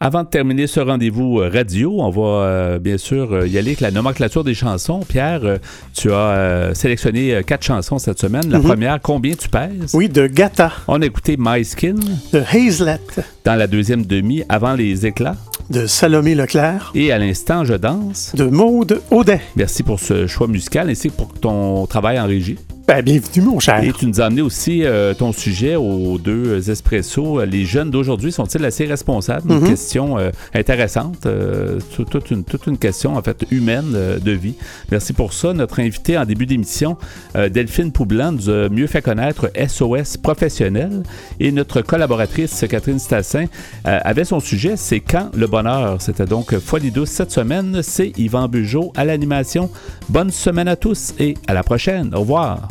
Avant de terminer ce rendez-vous euh, radio, on va euh, bien sûr euh, y aller avec la nomenclature des chansons. Pierre, euh, tu as euh, sélectionné quatre chansons cette semaine. La Mhm. première, Combien tu pèses? Oui, de Gata, On a écouté My Skin. de Hazlet, Dans la deuxième demi, Avant les éclats. De Salomé Leclerc, Et à l'instant, Je danse. de Maude Audet. Merci pour ce choix musical ainsi que pour ton travail en régie. Ben, bienvenue, mon cher. Et tu nous as amené aussi euh, ton sujet aux deux espressos. Les jeunes d'aujourd'hui sont-ils assez responsables? Une Mhm. question euh, intéressante, euh, tout- toute, une, toute une question en fait humaine de vie. Merci pour ça. Notre invité en début d'émission, Delphine Poublan, nous a mieux fait connaître SOS professionnel. Et notre collaboratrice, Catherine Stassin, avait son sujet, c'est quand le bonheur? C'était donc Folie douce cette semaine. C'est Yvan Bugeaud à l'animation. Bonne semaine à tous et à la prochaine. Au revoir.